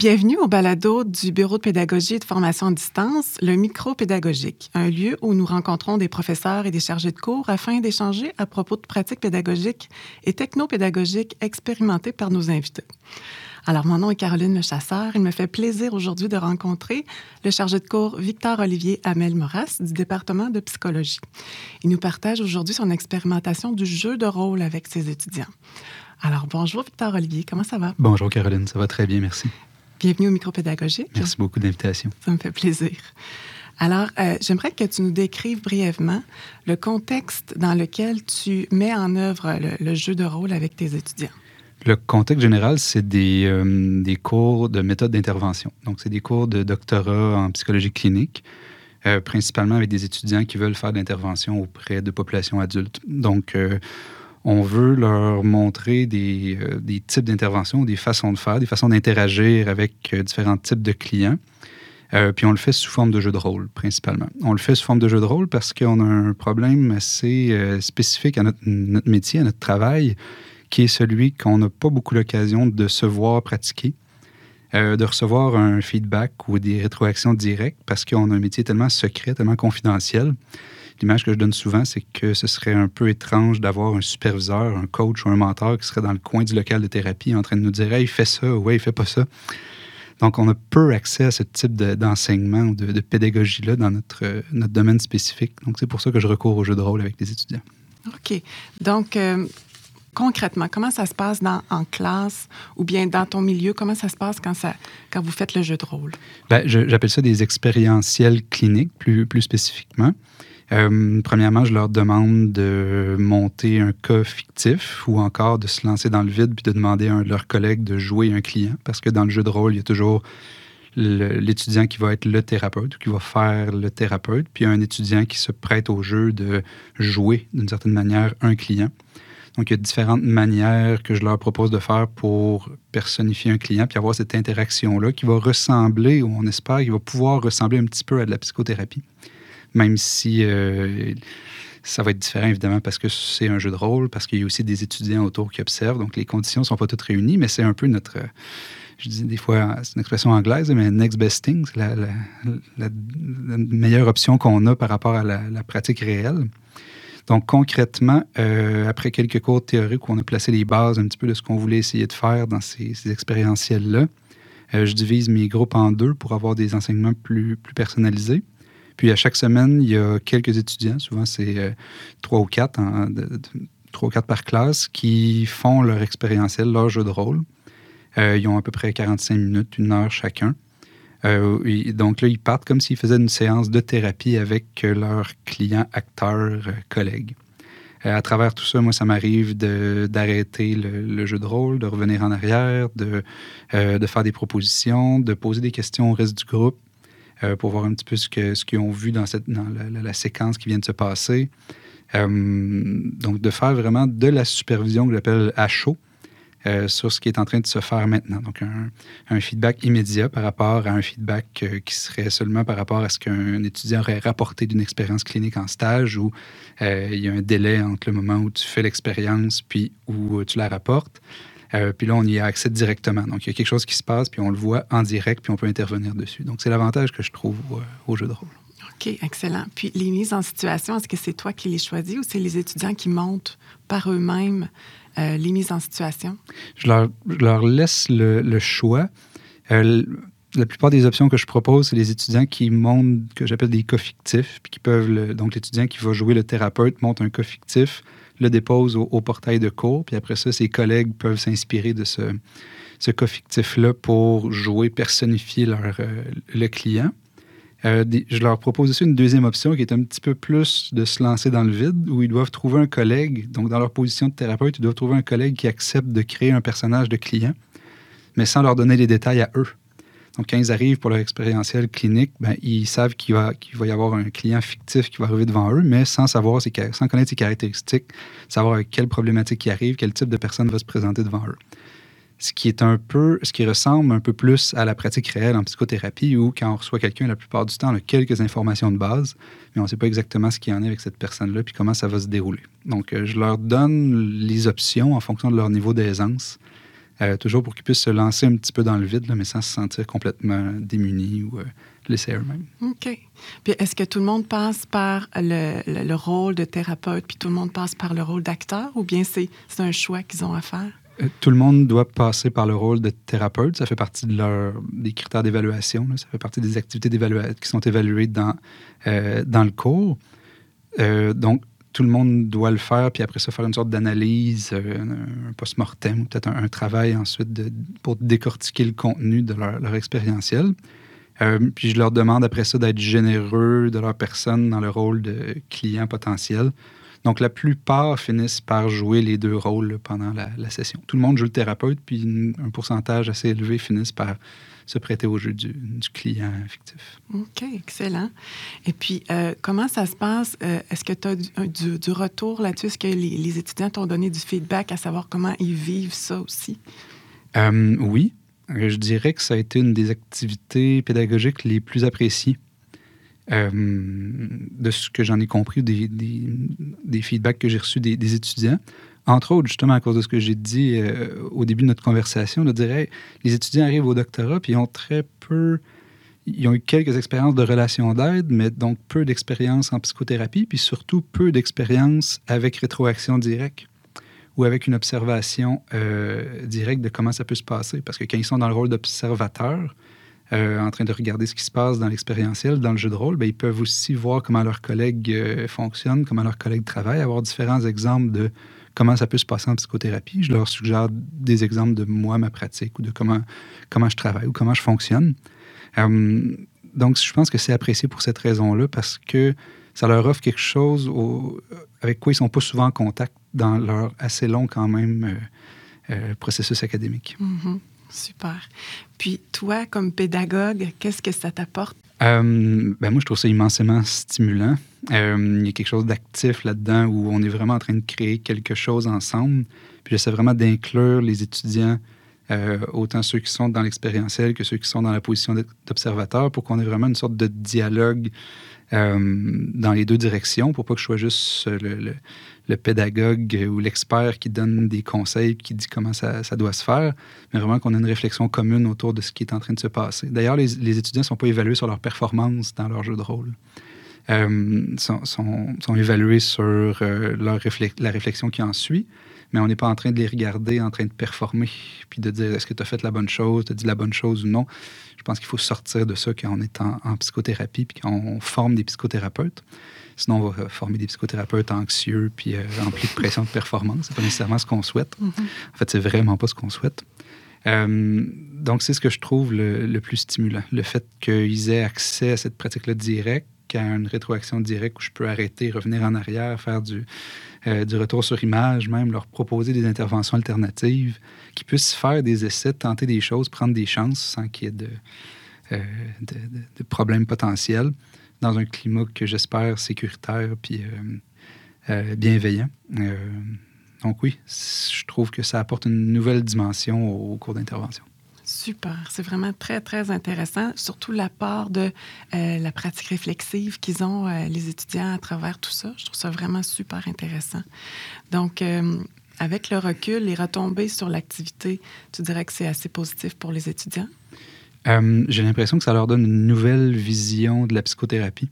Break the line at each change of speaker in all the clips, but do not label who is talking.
Bienvenue au balado du Bureau de pédagogie et de formation à distance, le micro-pédagogique, un lieu où nous rencontrons des professeurs et des chargés de cours afin d'échanger à propos de pratiques pédagogiques et technopédagogiques expérimentées par nos invités. Alors, mon nom est Caroline Le Chasseur. Il me fait plaisir aujourd'hui de rencontrer le chargé de cours Victor-Olivier Amel Moras du département de psychologie. Il nous partage aujourd'hui son expérimentation du jeu de rôle avec ses étudiants. Alors, bonjour Victor-Olivier, comment ça va?
Bonjour Caroline, ça va très bien, merci.
Bienvenue au micro-pédagogique.
Merci beaucoup d'invitation.
Ça me fait plaisir. Alors, euh, j'aimerais que tu nous décrives brièvement le contexte dans lequel tu mets en œuvre le, jeu de rôle avec tes étudiants.
Le contexte général, c'est des, euh, des, cours de méthode d'intervention. Donc, c'est des cours de doctorat en psychologie clinique, euh, principalement avec des étudiants qui veulent faire de l'intervention auprès de populations adultes. Donc, on veut leur montrer des, euh, des types d'interventions, des façons de faire, des façons d'interagir avec euh, différents types de clients. Euh, puis on le fait sous forme de jeu de rôle, principalement. On le fait sous forme de jeu de rôle parce qu'on a un problème assez spécifique à notre, métier, à notre travail, qui est celui qu'on n'a pas beaucoup l'occasion de se voir pratiquer, de recevoir un feedback ou des rétroactions directes parce qu'on a un métier tellement secret, tellement confidentiel l'image que je donne souvent, c'est que ce serait un peu étrange d'avoir un superviseur, un coach ou un mentor qui serait dans le coin du local de thérapie en train de nous dire Hey, fais ça, ouais, fais pas ça. Donc, on a peu accès à ce type d'enseignement ou de, pédagogie-là dans notre, notre domaine spécifique. Donc, c'est pour ça que je recours au jeu de rôle avec les étudiants.
OK. Donc, euh, concrètement, comment ça se passe dans, en classe ou bien dans ton milieu? Comment ça se passe quand, ça, quand vous faites le jeu de rôle?
Bien, j'appelle ça des expérientiels cliniques, plus, plus spécifiquement. Euh, premièrement, je leur demande de monter un cas fictif ou encore de se lancer dans le vide puis de demander à un de leurs collègues de jouer un client parce que dans le jeu de rôle, il y a toujours l'étudiant qui va être le thérapeute ou qui va faire le thérapeute, puis un étudiant qui se prête au jeu de jouer d'une certaine manière un client. Donc, il y a différentes manières que je leur propose de faire pour personnifier un client puis avoir cette interaction-là qui va ressembler, ou on espère qu'il va pouvoir ressembler un petit peu à de la psychothérapie même si euh, ça va être différent, évidemment, parce que c'est un jeu de rôle, parce qu'il y a aussi des étudiants autour qui observent. Donc, les conditions ne sont pas toutes réunies, mais c'est un peu notre. Je dis des fois, c'est une expression anglaise, mais next best thing, c'est la, meilleure option qu'on a par rapport à la, pratique réelle. Donc, concrètement, euh, après quelques cours théoriques où on a placé les bases un petit peu de ce qu'on voulait essayer de faire dans ces, ces expérientiels-là, euh, je divise mes groupes en deux pour avoir des enseignements plus personnalisés. Puis à chaque semaine, il y a quelques étudiants, souvent c'est euh, trois ou quatre, trois ou quatre par classe, qui font leur expérientiel, leur jeu de rôle. Euh, ils ont à peu près 45 minutes, une heure chacun. Euh, donc là, ils partent comme s'ils faisaient une séance de thérapie avec leurs clients, acteurs, collègues. à travers tout ça, moi, ça m'arrive d'arrêter le, jeu de rôle, de revenir en arrière, de, de faire des propositions, de poser des questions au reste du groupe, euh, pour voir un petit peu ce qu'ils ce ont vu dans, cette, dans la, séquence qui vient de se passer. Euh, donc, de faire vraiment de la supervision que j'appelle à chaud euh, sur ce qui est en train de se faire maintenant. Donc, un, feedback immédiat par rapport à un feedback qui serait seulement par rapport à ce qu'un étudiant aurait rapporté d'une expérience clinique en stage où il y a un délai entre le moment où tu fais l'expérience puis où tu la rapportes. Euh, puis là, on y a accès directement. Donc, il y a quelque chose qui se passe, puis on le voit en direct, puis on peut intervenir dessus. Donc, c'est l'avantage que je trouve au, jeu de rôle.
OK, excellent. Puis les mises en situation, est-ce que c'est toi qui les choisis ou c'est les étudiants qui montent par eux-mêmes euh, les mises en situation?
Je leur, leur laisse le, choix. Euh, la plupart des options que je propose, c'est les étudiants qui montent, que j'appelle des cas fictifs, puis qui peuvent, donc l'étudiant qui va jouer le thérapeute monte un cas fictif, le dépose au, portail de cours, puis après ça, ses collègues peuvent s'inspirer de ce, ce cas fictif-là pour jouer, personnifier euh, le client. Euh, je leur propose aussi une deuxième option qui est un petit peu plus de se lancer dans le vide, où ils doivent trouver un collègue, donc dans leur position de thérapeute, ils doivent trouver un collègue qui accepte de créer un personnage de client, mais sans leur donner les détails à eux. Donc, quand ils arrivent pour leur expérientiel clinique, ben, ils savent qu'il va, y avoir un client fictif qui va arriver devant eux, mais sans savoir sans connaître ses caractéristiques, savoir quelle problématique il arrive, quel type de personne va se présenter devant eux. Ce qui est un peu, ce qui ressemble un peu plus à la pratique réelle en psychothérapie, où quand on reçoit quelqu'un, la plupart du temps, on a quelques informations de base, mais on ne sait pas exactement ce qu'il y en a avec cette personne-là, puis comment ça va se dérouler. Donc, euh, je leur donne les options en fonction de leur niveau d'aisance euh, toujours pour qu'ils puissent se lancer un petit peu dans le vide, mais sans se sentir complètement démunis ou laissés eux-mêmes.
OK. Puis est-ce que tout le monde passe par le, le, rôle de thérapeute, puis tout le monde passe par le rôle d'acteur, ou bien c'est un choix qu'ils ont à faire?
Tout le monde doit passer par le rôle de thérapeute. Ça fait partie de leur, des critères d'évaluation. Ça fait partie des activités qui sont évaluées dans, dans le cours. donc, tout le monde doit le faire, puis après ça, faire une sorte d'analyse, euh, un post-mortem, peut-être un, travail ensuite pour décortiquer le contenu de leur, expérientiel. Euh, puis je leur demande après ça d'être généreux de leur personne dans le rôle de client potentiel. Donc la plupart finissent par jouer les deux rôles pendant la, session. Tout le monde joue le thérapeute, puis un pourcentage assez élevé finissent par se prêter au jeu du, client fictif.
OK, excellent. Et puis, euh, comment ça se passe? Euh, est-ce que tu as du, du, retour là-dessus? Est-ce que les, étudiants t'ont donné du feedback à savoir comment ils vivent ça aussi?
Euh, oui. Je dirais que ça a été une des activités pédagogiques les plus appréciées. de ce que j'en ai compris, des, des, des feedbacks que j'ai reçus des, des étudiants entre autres, justement, à cause de ce que j'ai dit euh, au début de notre conversation, je dirais, les étudiants arrivent au doctorat, puis ils ont très peu, ils ont eu quelques expériences de relations d'aide, mais donc peu d'expérience en psychothérapie, puis surtout peu d'expérience avec rétroaction directe ou avec une observation euh, directe de comment ça peut se passer. Parce que quand ils sont dans le rôle d'observateur, euh, en train de regarder ce qui se passe dans l'expérientiel, dans le jeu de rôle, bien, ils peuvent aussi voir comment leurs collègues fonctionnent, comment leurs collègues travaillent, avoir différents exemples de comment ça peut se passer en psychothérapie. Je leur suggère des exemples de moi, ma pratique, ou de comment, comment je travaille ou comment je fonctionne. Euh, donc, je pense que c'est apprécié pour cette raison-là parce que ça leur offre quelque chose avec quoi ils ne sont pas souvent en contact dans leur assez long, quand même, euh, euh, processus académique.
Mm-hmm. Super. Puis, toi, comme pédagogue, qu'est-ce que ça t'apporte?
Euh, ben moi, je trouve ça immensément stimulant. Euh, il y a quelque chose d'actif là-dedans où on est vraiment en train de créer quelque chose ensemble. Puis j'essaie vraiment d'inclure les étudiants, euh, autant ceux qui sont dans l'expérientiel que ceux qui sont dans la position d'observateur, pour qu'on ait vraiment une sorte de dialogue dans les deux directions, pour pas que je sois juste le, le pédagogue ou l'expert qui donne des conseils, qui dit comment ça, doit se faire, mais vraiment qu'on ait une réflexion commune autour de ce qui est en train de se passer. D'ailleurs, les, étudiants ne sont pas évalués sur leur performance dans leur jeu de rôle. Euh, sont, sont, évalués sur euh, leur la réflexion qui en suit, mais on n'est pas en train de les regarder en train de performer, puis de dire est-ce que tu as fait la bonne chose, tu as dit la bonne chose ou non? Je pense qu'il faut sortir de ça quand on est en, en psychothérapie, puis quand on forme des psychothérapeutes. Sinon, on va former des psychothérapeutes anxieux puis euh, remplis de pression de performance. C'est pas nécessairement ce qu'on souhaite. Mm-hmm. En fait, c'est vraiment pas ce qu'on souhaite. Euh, donc, c'est ce que je trouve le, plus stimulant. Le fait qu'ils aient accès à cette pratique-là directe, à une rétroaction directe où je peux arrêter, revenir en arrière, faire du, euh, du retour sur image, même leur proposer des interventions alternatives, qu'ils puissent faire des essais, tenter des choses, prendre des chances sans qu'il y ait de, de, de problèmes potentiels dans un climat que j'espère sécuritaire puis euh, euh, bienveillant. Euh, donc oui, je trouve que ça apporte une nouvelle dimension au, cours d'intervention.
Super, c'est vraiment très, très intéressant, surtout l'apport de la pratique réflexive qu'ils ont, les étudiants, à travers tout ça. Je trouve ça vraiment super intéressant. Donc, avec le recul, les retombées sur l'activité, tu dirais que c'est assez positif pour les étudiants?
Euh, j'ai l'impression que ça leur donne une nouvelle vision de la psychothérapie.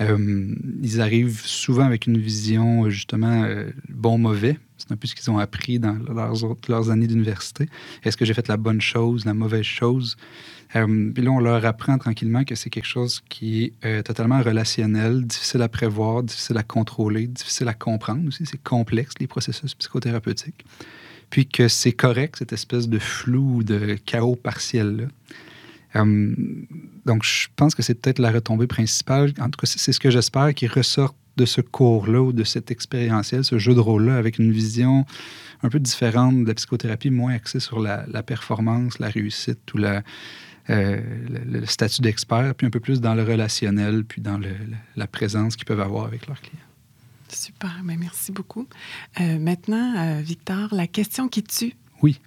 Euh, ils arrivent souvent avec une vision, justement, euh, bon-mauvais. C'est un peu ce qu'ils ont appris dans leurs, années d'université. Est-ce que j'ai fait la bonne chose, la mauvaise chose? puis là, on leur apprend tranquillement que c'est quelque chose qui est totalement relationnel, difficile à prévoir, difficile à contrôler, difficile à comprendre aussi. C'est complexe, les processus psychothérapeutiques puis que c'est correct, cette espèce de flou, de chaos partiel-là. Euh, donc, je pense que c'est peut-être la retombée principale. En tout cas, c'est ce que j'espère qui ressorte de ce cours-là ou de cet expérientiel, ce jeu de rôle-là, avec une vision un peu différente de la psychothérapie, moins axée sur la, performance, la réussite ou la, euh, le, statut d'expert, puis un peu plus dans le relationnel, puis dans la présence qu'ils peuvent avoir avec leurs clients.
Super, mais ben, merci beaucoup. Euh, maintenant, euh, Victor, la question qui tue.
Oui.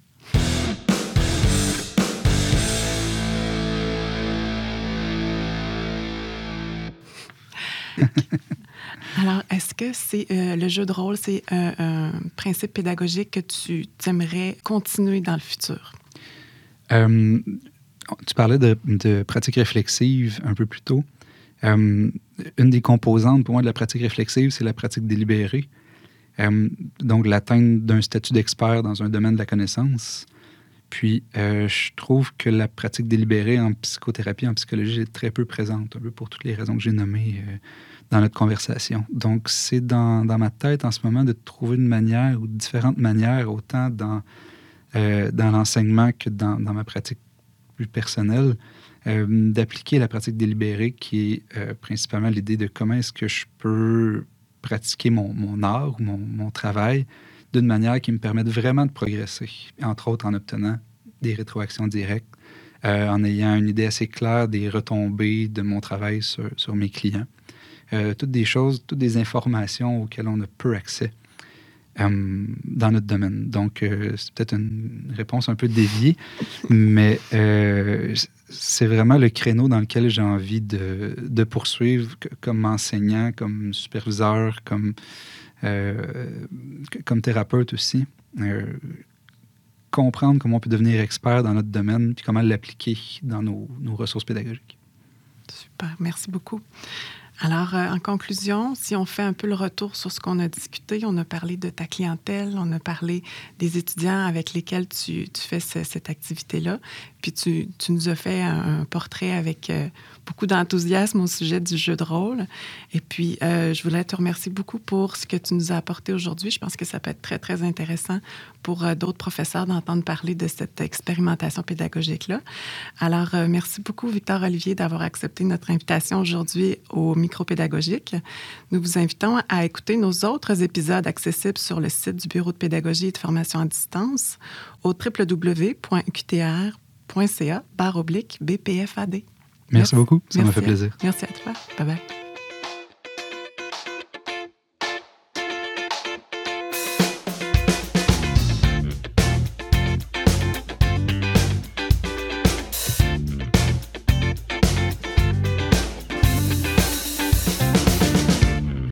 Alors, est-ce que c'est euh, le jeu de rôle, c'est un, principe pédagogique que tu aimerais continuer dans le futur?
Euh, tu parlais de, de, pratique réflexive un peu plus tôt. Euh, une des composantes pour moi de la pratique réflexive, c'est la pratique délibérée. donc, l'atteinte d'un statut d'expert dans un domaine de la connaissance. Puis, je trouve que la pratique délibérée en psychothérapie, en psychologie, est très peu présente, un peu pour toutes les raisons que j'ai nommées dans notre conversation. Donc, c'est dans, dans, ma tête en ce moment de trouver une manière ou différentes manières, autant dans, euh, dans l'enseignement que dans, dans, ma pratique plus personnelle, euh, d'appliquer la pratique délibérée qui est euh, principalement l'idée de comment est-ce que je peux pratiquer mon, mon art ou mon, mon travail d'une manière qui me permette vraiment de progresser, entre autres en obtenant des rétroactions directes, en ayant une idée assez claire des retombées de mon travail sur, sur mes clients. Euh, toutes des choses, toutes des informations auxquelles on a peu accès euh, dans notre domaine. Donc, euh, c'est peut-être une réponse un peu déviée, mais c'est vraiment le créneau dans lequel j'ai envie de, de, poursuivre comme enseignant, comme superviseur, comme, comme thérapeute aussi comprendre comment on peut devenir expert dans notre domaine, puis comment l'appliquer dans nos, ressources pédagogiques.
Super, merci beaucoup. Alors, euh, en conclusion, si on fait un peu le retour sur ce qu'on a discuté, on a parlé de ta clientèle, on a parlé des étudiants avec lesquels tu, fais cette activité-là, puis tu, nous as fait un, portrait avec euh, beaucoup d'enthousiasme au sujet du jeu de rôle. Et puis, euh, je voulais te remercier beaucoup pour ce que tu nous as apporté aujourd'hui. Je pense que ça peut être très, très intéressant pour d'autres professeurs d'entendre parler de cette expérimentation pédagogique-là. Alors, merci beaucoup, Victor Olivier, d'avoir accepté notre invitation aujourd'hui au micropédagogique. Nous vous invitons à écouter nos autres épisodes accessibles sur le site du Bureau de pédagogie et de formation à distance au www.qtr.ca BPFAD.
Merci, beaucoup, ça m'a fait plaisir.
Merci à toi. Bye bye.